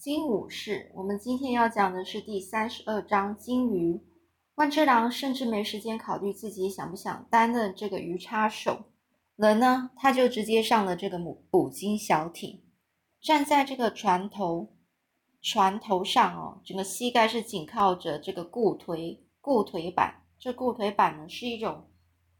金武士，我们今天要讲的是第三十二章金鱼。万车郎甚至没时间考虑自己想不想担任这个鱼叉手，人呢，他就直接上了这个母捕鲸小艇，站在这个船头，船头上哦，整个膝盖是紧靠着这个固腿固腿板。这固腿板呢，是一种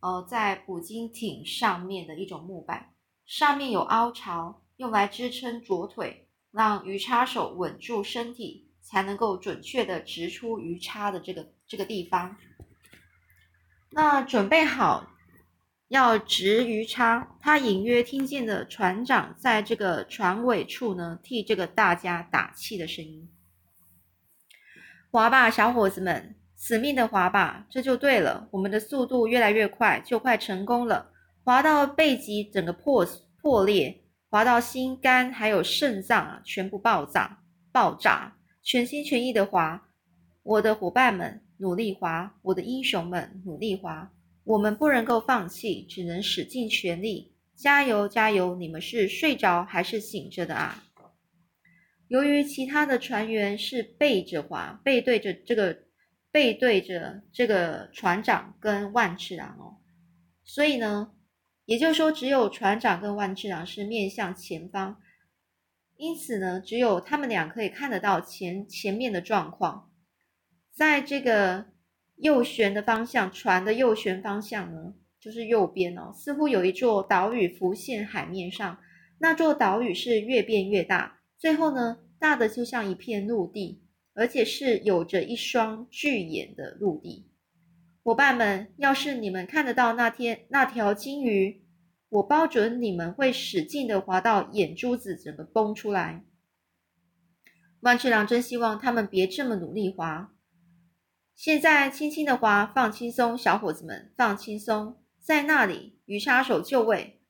呃在捕鲸艇上面的一种木板，上面有凹槽，用来支撑左腿。让鱼叉手稳住身体，才能够准确的直出鱼叉的这个这个地方。那准备好要直鱼叉，他隐约听见了船长在这个船尾处呢，替这个大家打气的声音。划吧，小伙子们，死命的划吧，这就对了。我们的速度越来越快，就快成功了。划到背脊整个破破裂。滑到心肝还有肾脏啊，全部爆炸爆炸，全心全意的滑，我的伙伴们努力滑，我的英雄们努力滑，我们不能够放弃，只能使尽全力，加油加油！你们是睡着还是醒着的啊？由于其他的船员是背着滑，背对着这个背对着这个船长跟万次郎哦，所以呢。也就是说，只有船长跟万智郎是面向前方，因此呢，只有他们俩可以看得到前前面的状况。在这个右旋的方向，船的右旋方向呢，就是右边哦，似乎有一座岛屿浮现海面上。那座岛屿是越变越大，最后呢，大的就像一片陆地，而且是有着一双巨眼的陆地。伙伴们，要是你们看得到那天那条金鱼，我包准你们会使劲的滑到眼珠子整个崩出来。万次郎真希望他们别这么努力滑，现在轻轻的滑，放轻松，小伙子们放轻松，在那里鱼叉手就位。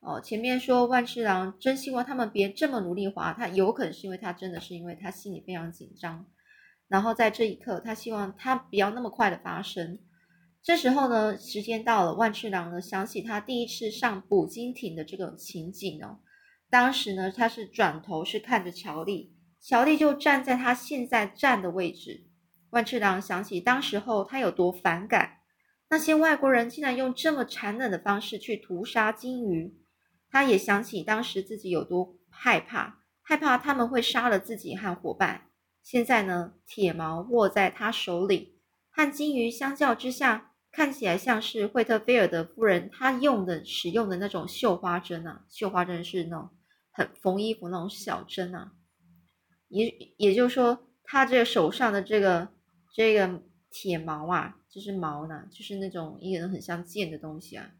哦，前面说万次郎真希望他们别这么努力滑，他有可能是因为他真的是因为他心里非常紧张，然后在这一刻他希望他不要那么快的发生。这时候呢，时间到了，万次郎呢想起他第一次上捕鲸艇的这个情景哦。当时呢，他是转头是看着乔丽，乔丽就站在他现在站的位置。万次郎想起当时候他有多反感那些外国人竟然用这么残忍的方式去屠杀鲸鱼，他也想起当时自己有多害怕，害怕他们会杀了自己和伙伴。现在呢，铁矛握在他手里，和鲸鱼相较之下。看起来像是惠特菲尔德夫人她用的使用的那种绣花针啊，绣花针是那种很缝衣服那种小针啊，也也就是说，他这个手上的这个这个铁矛啊，就是矛呢，就是那种一个很像剑的东西啊，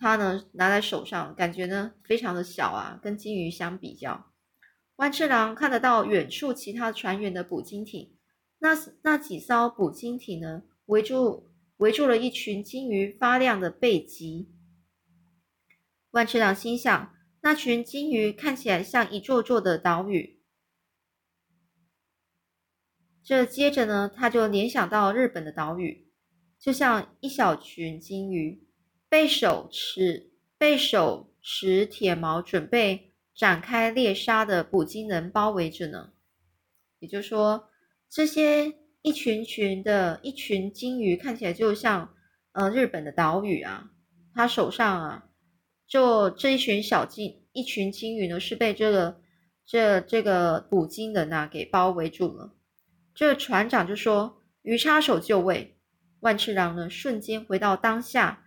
他呢拿在手上，感觉呢非常的小啊，跟金鱼相比较。万次郎看得到远处其他船员的捕鲸艇，那那几艘捕鲸艇呢围住。围住了一群金鱼发亮的背脊。万次郎心想，那群金鱼看起来像一座座的岛屿。这接着呢，他就联想到日本的岛屿，就像一小群金鱼被手持被手持铁矛，准备展开猎杀的捕鲸人包围着呢。也就是说，这些。一群群的一群金鱼看起来就像呃日本的岛屿啊，他手上啊，就这一群小金一群金鱼呢是被这个这这个捕鲸人呐给包围住了。这船长就说：“鱼叉手就位。”万次郎呢瞬间回到当下，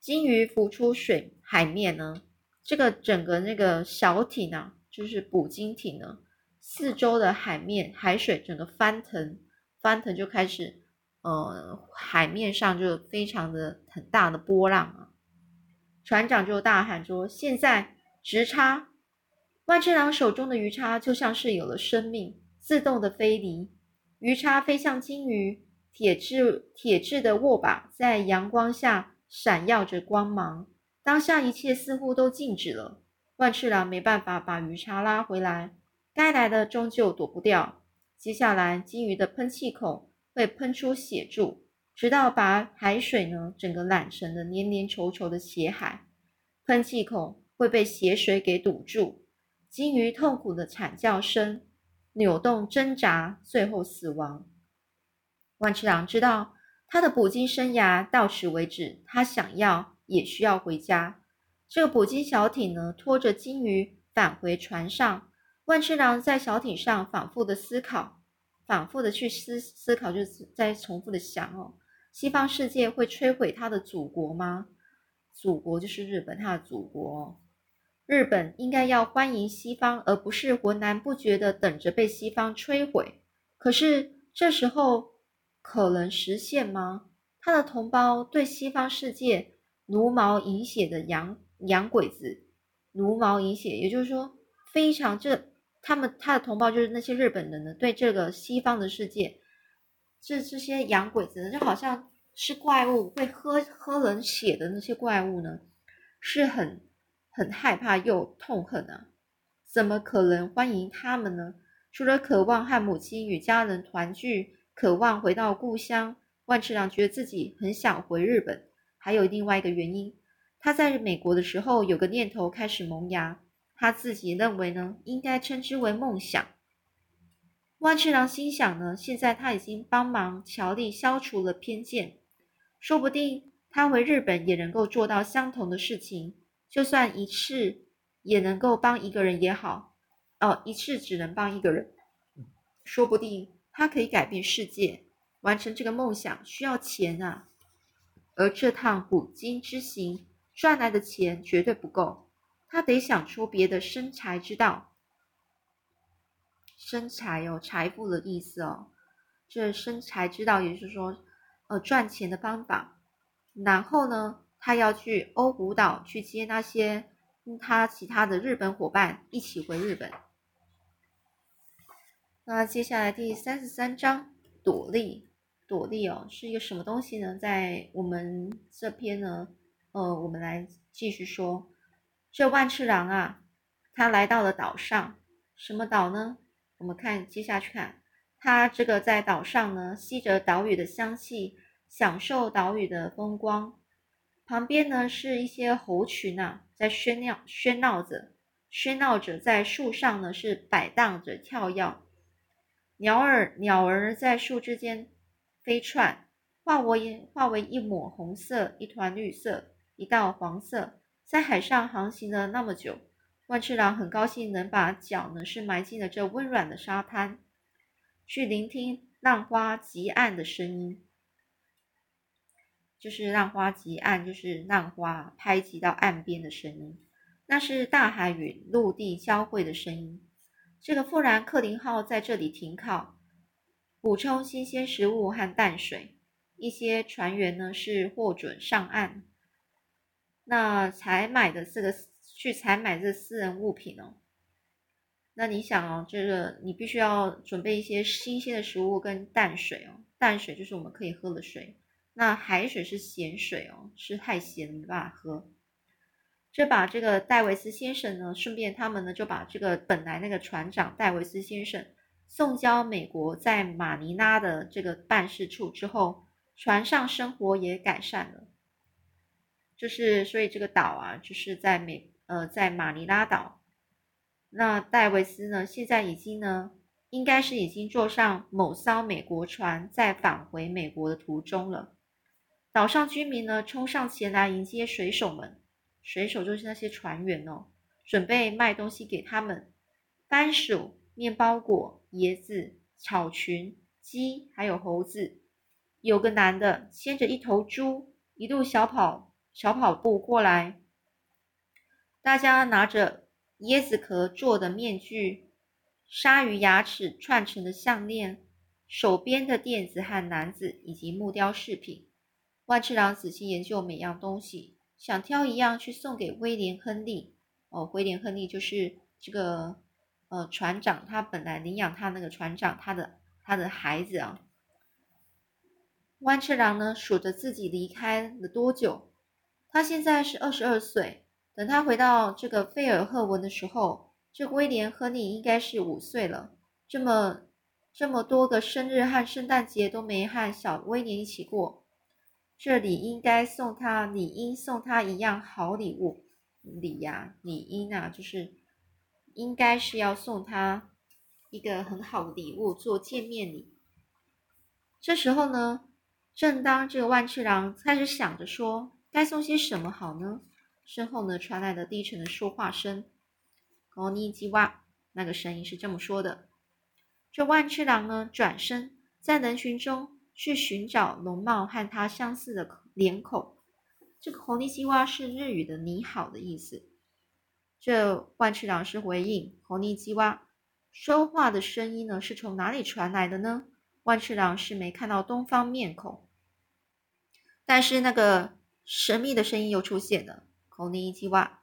金鱼浮出水海面呢，这个整个那个小艇啊，就是捕鲸艇呢。四周的海面、海水整个翻腾，翻腾就开始，呃，海面上就非常的很大的波浪啊。船长就大喊说：“现在直插！”万次郎手中的鱼叉就像是有了生命，自动的飞离。鱼叉飞向金鱼，铁质铁质的握把在阳光下闪耀着光芒。当下一切似乎都静止了。万次郎没办法把鱼叉拉回来。该来的终究躲不掉。接下来，金鱼的喷气孔会喷出血柱，直到把海水呢整个染成了黏黏稠稠的血海。喷气孔会被血水给堵住，鲸鱼痛苦的惨叫声，扭动挣扎，最后死亡。万次郎知道他的捕鲸生涯到此为止，他想要也需要回家。这个捕鲸小艇呢，拖着鲸鱼返回船上。万次郎在小艇上反复的思考，反复的去思思考，就是在重复的想哦，西方世界会摧毁他的祖国吗？祖国就是日本，他的祖国。日本应该要欢迎西方，而不是浑然不觉的等着被西方摧毁。可是这时候可能实现吗？他的同胞对西方世界茹毛饮血的洋洋鬼子，茹毛饮血，也就是说非常这。他们他的同胞就是那些日本人呢，对这个西方的世界，这这些洋鬼子呢，就好像是怪物，会喝喝人血的那些怪物呢，是很很害怕又痛恨啊！怎么可能欢迎他们呢？除了渴望和母亲与家人团聚，渴望回到故乡，万次郎觉得自己很想回日本。还有另外一个原因，他在美国的时候有个念头开始萌芽。他自己认为呢，应该称之为梦想。万次郎心想呢，现在他已经帮忙乔丽消除了偏见，说不定他回日本也能够做到相同的事情。就算一次也能够帮一个人也好，哦，一次只能帮一个人，说不定他可以改变世界。完成这个梦想需要钱啊，而这趟古今之行赚来的钱绝对不够。他得想出别的生财之道，生财哦，财富的意思哦，这生财之道也是说，呃，赚钱的方法。然后呢，他要去欧胡岛去接那些他其他的日本伙伴一起回日本。那接下来第三十三章，朵莉，朵莉哦，是一个什么东西呢？在我们这篇呢，呃，我们来继续说。这万次郎啊，他来到了岛上，什么岛呢？我们看接下去看，他这个在岛上呢，吸着岛屿的香气，享受岛屿的风光。旁边呢是一些猴群啊，在喧闹喧闹着，喧闹着，在树上呢是摆荡着跳跃。鸟儿鸟儿在树枝间飞窜，化为化为一抹红色，一团绿色，一道黄色。在海上航行了那么久，万次郎很高兴能把脚呢是埋进了这温软的沙滩，去聆听浪花急岸的声音。就是浪花急岸，就是浪花拍击到岸边的声音，那是大海与陆地交汇的声音。这个富兰克林号在这里停靠，补充新鲜食物和淡水。一些船员呢是获准上岸。那采买的这个去采买这私人物品哦，那你想哦，这个你必须要准备一些新鲜的食物跟淡水哦，淡水就是我们可以喝的水，那海水是咸水哦，是太咸没办法喝。这把这个戴维斯先生呢，顺便他们呢就把这个本来那个船长戴维斯先生送交美国在马尼拉的这个办事处之后，船上生活也改善了。就是，所以这个岛啊，就是在美呃，在马尼拉岛。那戴维斯呢，现在已经呢，应该是已经坐上某艘美国船，在返回美国的途中了。岛上居民呢，冲上前来迎接水手们，水手就是那些船员哦，准备卖东西给他们：番薯、面包果、椰子、草裙、鸡，还有猴子。有个男的牵着一头猪，一路小跑。小跑步过来，大家拿着椰子壳做的面具、鲨鱼牙齿串成的项链、手编的垫子和篮子，以及木雕饰品。万次郎仔细研究每样东西，想挑一样去送给威廉·亨利。哦，威廉·亨利就是这个呃船长，他本来领养他那个船长，他的他的孩子啊。万次郎呢，数着自己离开了多久。他现在是二十二岁。等他回到这个费尔赫文的时候，这威廉·和你应该是五岁了。这么这么多个生日和圣诞节都没和小威廉一起过，这里应该送他，理应送他一样好礼物。礼呀，理应啊，就是应该是要送他一个很好的礼物做见面礼。这时候呢，正当这个万次郎开始想着说该送些什么好呢，身后呢传来了低沉的说话声：“高尼基哇。”那个声音是这么说的。这万次郎呢转身在人群中去寻找容貌和他相似的脸孔。这个“高尼基哇”是日语的“你好”的意思。这万次郎是回应“高尼基哇”，说话的声音呢是从哪里传来的呢？万次郎是没看到东方面孔，但是那个神秘的声音又出现了。口尼伊基哇，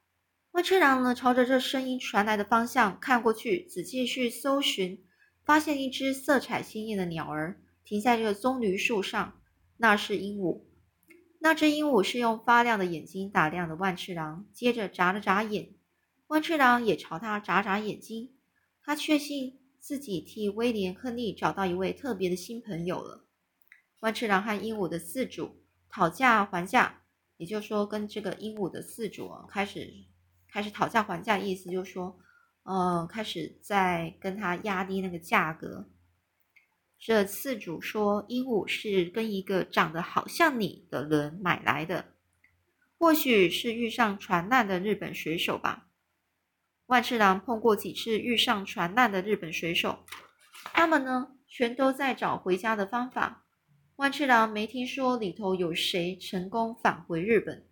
万次郎呢朝着这声音传来的方向看过去，仔细去搜寻，发现一只色彩鲜艳的鸟儿停在这个棕榈树上，那是鹦鹉。那只鹦鹉是用发亮的眼睛打量的万次郎，接着眨了眨眼，万次郎也朝他眨眨眼睛，他确信。自己替威廉·亨利找到一位特别的新朋友了。万次郎和鹦鹉的饲主讨价还价，也就是说，跟这个鹦鹉的饲主开始开始讨价还价，意思就是说，呃，开始在跟他压低那个价格。这饲主说，鹦鹉是跟一个长得好像你的人买来的，或许是遇上船难的日本水手吧。万次郎碰过几次遇上船难的日本水手，他们呢全都在找回家的方法。万次郎没听说里头有谁成功返回日本。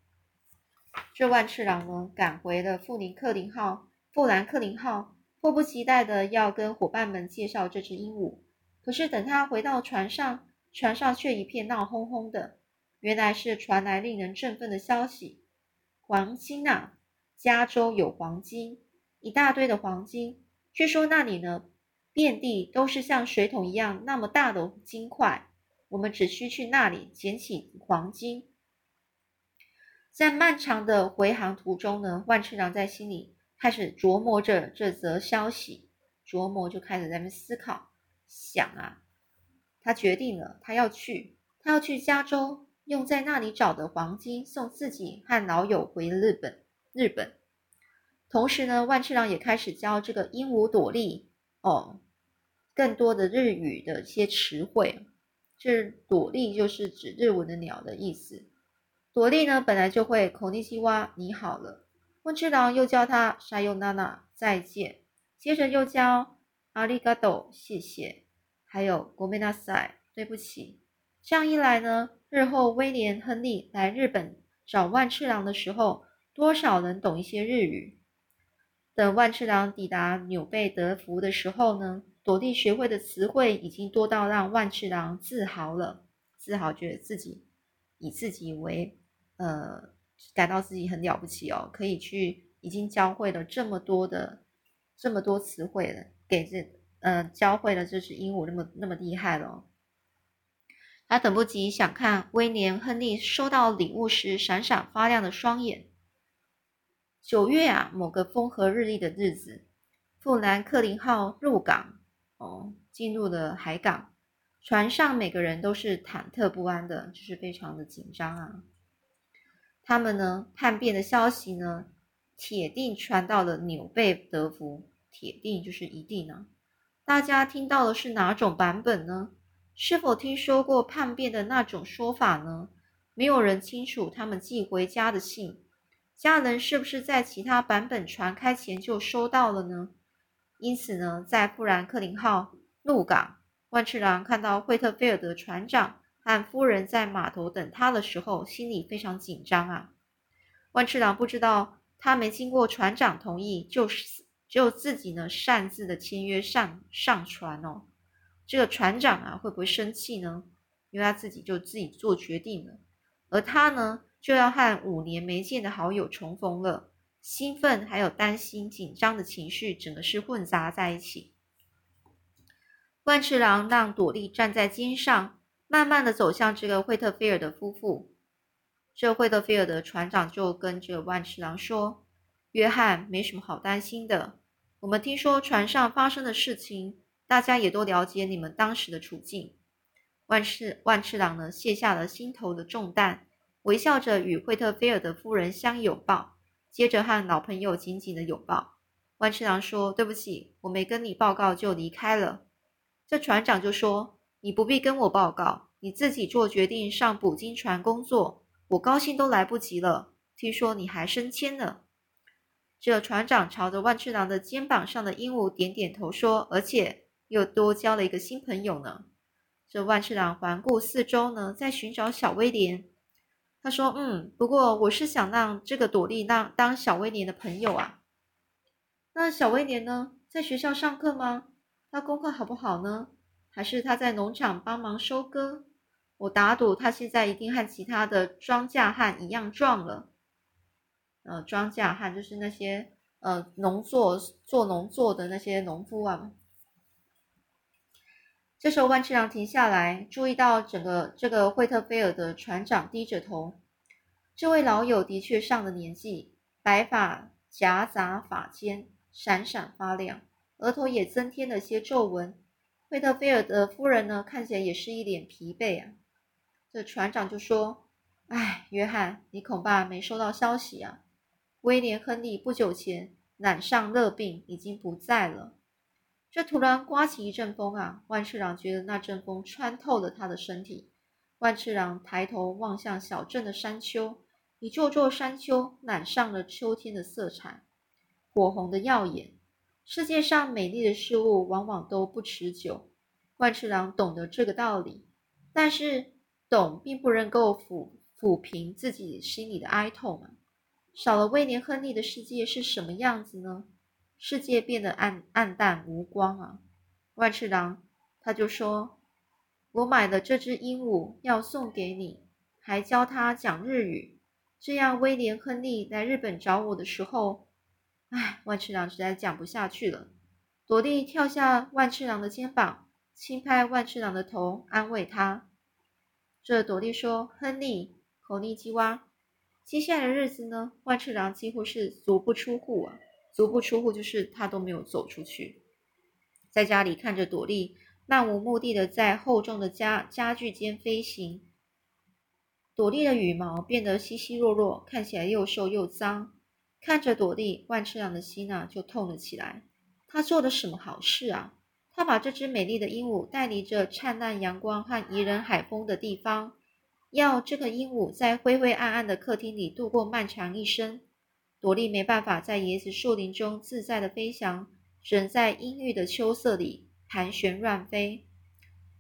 这万次郎呢赶回了富林克林号、富兰克林号，迫不及待的要跟伙伴们介绍这只鹦鹉。可是等他回到船上，船上却一片闹哄哄的。原来是传来令人振奋的消息：黄金啊，加州有黄金！一大堆的黄金，据说那里呢，遍地都是像水桶一样那么大的金块。我们只需去那里捡起黄金。在漫长的回航途中呢，万次郎在心里开始琢磨着这则消息，琢磨就开始在那思考，想啊，他决定了，他要去，他要去加州，用在那里找的黄金送自己和老友回日本，日本。同时呢，万次郎也开始教这个鹦鹉朵莉哦，更多的日语的一些词汇。这朵莉就是指日文的鸟的意思。朵莉呢，本来就会口尼西哇，你好了。万次郎又教他沙尤娜娜，再见。接着又教阿里嘎多，谢谢。还有国美纳塞，对不起。这样一来呢，日后威廉亨利来日本找万次郎的时候，多少能懂一些日语。等万次郎抵达纽贝德福的时候呢，朵莉学会的词汇已经多到让万次郎自豪了，自豪觉得自己以自己为呃，感到自己很了不起哦，可以去已经教会了这么多的这么多词汇了，给这呃教会了这只鹦鹉那么那么厉害了，他等不及想看威廉亨利收到礼物时闪闪发亮的双眼。九月啊，某个风和日丽的日子，富兰克林号入港，哦，进入了海港。船上每个人都是忐忑不安的，就是非常的紧张啊。他们呢，叛变的消息呢，铁定传到了纽贝德福，铁定就是一定呢。大家听到的是哪种版本呢？是否听说过叛变的那种说法呢？没有人清楚他们寄回家的信。家人是不是在其他版本传开前就收到了呢？因此呢，在富兰克林号入港，万次郎看到惠特菲尔德船长和夫人在码头等他的时候，心里非常紧张啊。万次郎不知道，他没经过船长同意，就是就自己呢擅自的签约上上船哦。这个船长啊会不会生气呢？因为他自己就自己做决定了，而他呢？就要和五年没见的好友重逢了，兴奋还有担心、紧张的情绪，整个是混杂在一起。万次郎让朵莉站在肩上，慢慢的走向这个惠特菲尔德夫妇。这惠特菲尔德船长就跟这个万次郎说：“约翰，没什么好担心的。我们听说船上发生的事情，大家也都了解你们当时的处境。”万次万次郎呢，卸下了心头的重担。微笑着与惠特菲尔德夫人相拥抱，接着和老朋友紧紧的拥抱。万次郎说：“对不起，我没跟你报告就离开了。”这船长就说：“你不必跟我报告，你自己做决定上捕鲸船工作。我高兴都来不及了。听说你还升迁了。”这船长朝着万次郎的肩膀上的鹦鹉点点头说：“而且又多交了一个新朋友呢。”这万次郎环顾四周呢，在寻找小威廉。他说：“嗯，不过我是想让这个朵莉当当小威廉的朋友啊。”那小威廉呢？在学校上课吗？他功课好不好呢？还是他在农场帮忙收割？我打赌他现在一定和其他的庄稼汉一样壮了。呃，庄稼汉就是那些呃农作做农作的那些农夫啊。这时候万次郎停下来，注意到整个这个惠特菲尔的船长低着头。这位老友的确上了年纪，白发夹杂发间。闪闪发亮，额头也增添了些皱纹。惠特菲尔的夫人呢，看起来也是一脸疲惫啊。这船长就说：“哎，约翰，你恐怕没收到消息啊。威廉·亨利不久前染上热病，已经不在了。”这突然刮起一阵风啊！万次郎觉得那阵风穿透了他的身体。万次郎抬头望向小镇的山丘，一座座山丘染上了秋天的色彩。火红的耀眼。世界上美丽的事物往往都不持久。万次郎懂得这个道理，但是懂并不能够抚抚平自己心里的哀痛啊！少了威廉·亨利的世界是什么样子呢？世界变得暗暗淡无光啊！万次郎他就说：“我买了这只鹦鹉要送给你，还教它讲日语，这样威廉·亨利来日本找我的时候。”唉，万次郎实在讲不下去了。朵莉跳下万次郎的肩膀，轻拍万次郎的头，安慰他。这朵莉说：“亨利，口尼基哇。”接下来的日子呢？万次郎几乎是足不出户啊，足不出户就是他都没有走出去，在家里看着朵莉漫无目的的在厚重的家家具间飞行。朵莉的羽毛变得稀稀落落，看起来又瘦又脏。看着朵莉，万次郎的心呐就痛了起来。他做了什么好事啊？他把这只美丽的鹦鹉带离这灿烂阳光和宜人海风的地方，要这个鹦鹉在灰灰暗暗的客厅里度过漫长一生。朵莉没办法在椰子树林中自在的飞翔，只能在阴郁的秋色里盘旋乱飞。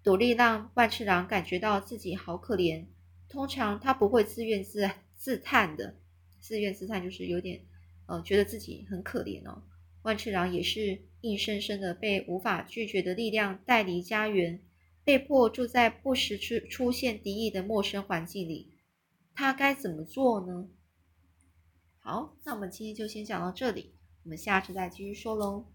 朵莉让万次郎感觉到自己好可怜。通常他不会自怨自自叹的，自怨自叹就是有点。呃，觉得自己很可怜哦。万次郎也是硬生生的被无法拒绝的力量带离家园，被迫住在不时出出现敌意的陌生环境里。他该怎么做呢？好，那我们今天就先讲到这里，我们下次再继续说喽。